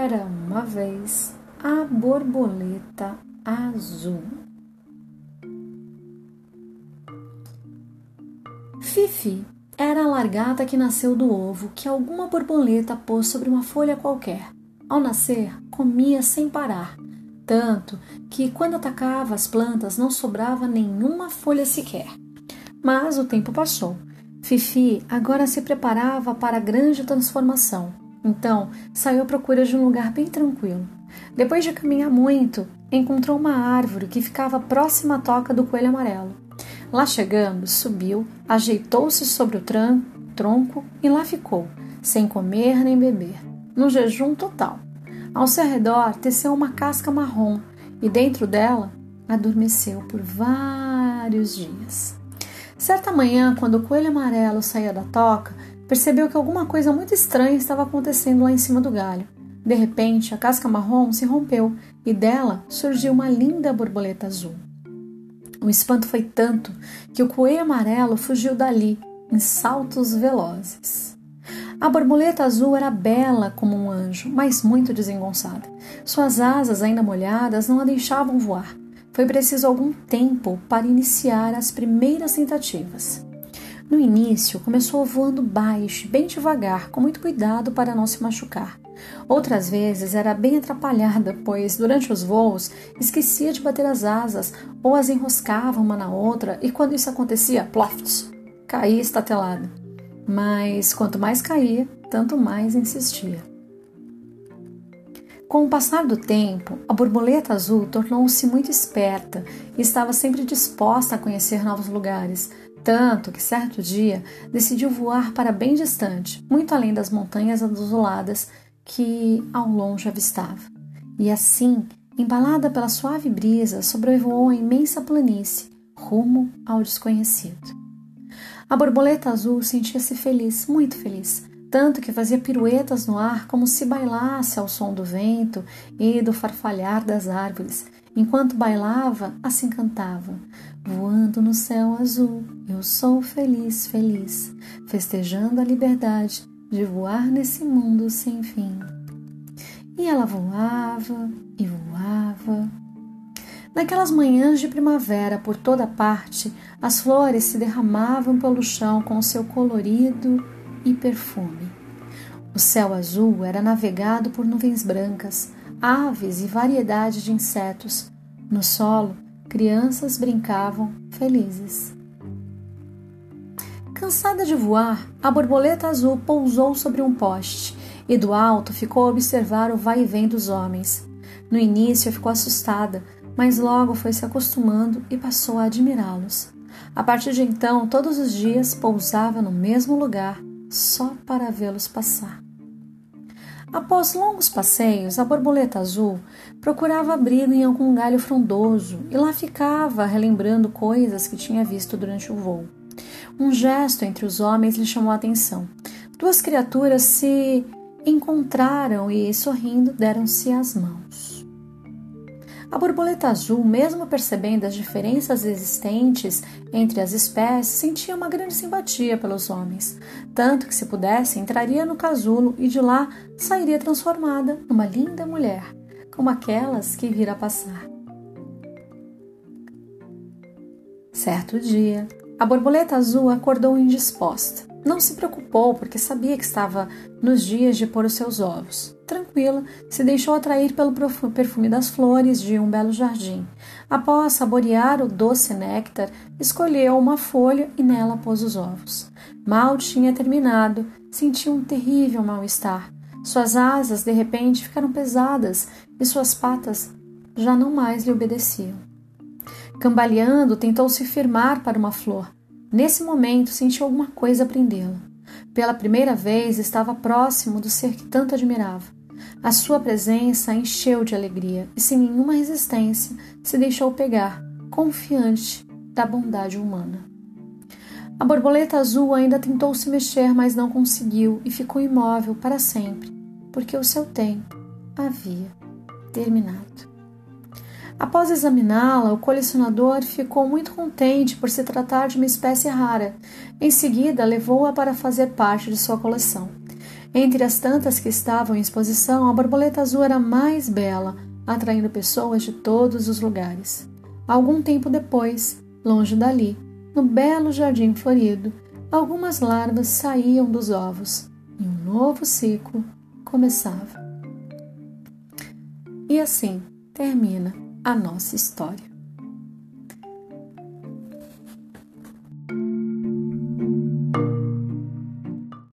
Era uma vez a borboleta azul. Fifi era a largata que nasceu do ovo que alguma borboleta pôs sobre uma folha qualquer. Ao nascer, comia sem parar, tanto que quando atacava as plantas não sobrava nenhuma folha sequer. Mas o tempo passou. Fifi agora se preparava para a grande transformação então, saiu à procura de um lugar bem tranquilo. Depois de caminhar muito, encontrou uma árvore que ficava próxima à toca do coelho amarelo. Lá chegando, subiu, ajeitou-se sobre o tronco e lá ficou, sem comer nem beber, num jejum total. Ao seu redor teceu uma casca marrom e dentro dela adormeceu por vários dias. Certa manhã, quando o coelho amarelo saía da toca, percebeu que alguma coisa muito estranha estava acontecendo lá em cima do galho. De repente, a casca marrom se rompeu e dela surgiu uma linda borboleta azul. O espanto foi tanto que o coelho amarelo fugiu dali em saltos velozes. A borboleta azul era bela como um anjo, mas muito desengonçada. Suas asas, ainda molhadas, não a deixavam voar. Foi preciso algum tempo para iniciar as primeiras tentativas. No início, começou voando baixo, bem devagar, com muito cuidado para não se machucar. Outras vezes era bem atrapalhada, pois durante os voos esquecia de bater as asas ou as enroscava uma na outra e quando isso acontecia, plofts, caía estatelada. Mas quanto mais caía, tanto mais insistia. Com o passar do tempo, a borboleta azul tornou-se muito esperta e estava sempre disposta a conhecer novos lugares, tanto que certo dia decidiu voar para bem distante, muito além das montanhas azuladas que ao longe avistava. E assim, embalada pela suave brisa, sobrevoou a imensa planície, rumo ao desconhecido. A borboleta azul sentia-se feliz, muito feliz, tanto que fazia piruetas no ar como se bailasse ao som do vento e do farfalhar das árvores. Enquanto bailava, assim cantava: Voando no céu azul, eu sou feliz, feliz, festejando a liberdade de voar nesse mundo sem fim. E ela voava e voava. Naquelas manhãs de primavera, por toda parte, as flores se derramavam pelo chão com seu colorido e perfume. O céu azul era navegado por nuvens brancas, aves e variedade de insetos. No solo, crianças brincavam felizes. Cansada de voar, a borboleta azul pousou sobre um poste e do alto ficou a observar o vai e vem dos homens. No início ficou assustada, mas logo foi se acostumando e passou a admirá-los. A partir de então, todos os dias pousava no mesmo lugar só para vê-los passar. Após longos passeios, a borboleta azul procurava abrigo em algum galho frondoso e lá ficava relembrando coisas que tinha visto durante o voo. Um gesto entre os homens lhe chamou a atenção. Duas criaturas se encontraram e, sorrindo, deram-se as mãos. A borboleta azul, mesmo percebendo as diferenças existentes entre as espécies, sentia uma grande simpatia pelos homens, tanto que, se pudesse, entraria no casulo e de lá sairia transformada numa linda mulher, como aquelas que vira passar. Certo dia, a borboleta azul acordou indisposta. Não se preocupou porque sabia que estava nos dias de pôr os seus ovos tranquila, se deixou atrair pelo perfume das flores de um belo jardim. Após saborear o doce néctar, escolheu uma folha e nela pôs os ovos. Mal tinha terminado, sentiu um terrível mal-estar. Suas asas de repente ficaram pesadas e suas patas já não mais lhe obedeciam. Cambaleando, tentou se firmar para uma flor. Nesse momento, sentiu alguma coisa prendê-la. Pela primeira vez, estava próximo do ser que tanto admirava. A sua presença encheu de alegria e, sem nenhuma resistência, se deixou pegar, confiante da bondade humana. A borboleta azul ainda tentou se mexer, mas não conseguiu e ficou imóvel para sempre, porque o seu tempo havia terminado. Após examiná-la, o colecionador ficou muito contente por se tratar de uma espécie rara. Em seguida, levou-a para fazer parte de sua coleção. Entre as tantas que estavam em exposição, a borboleta azul era a mais bela, atraindo pessoas de todos os lugares. Algum tempo depois, longe dali, no belo jardim florido, algumas larvas saíam dos ovos e um novo ciclo começava. E assim termina a nossa história.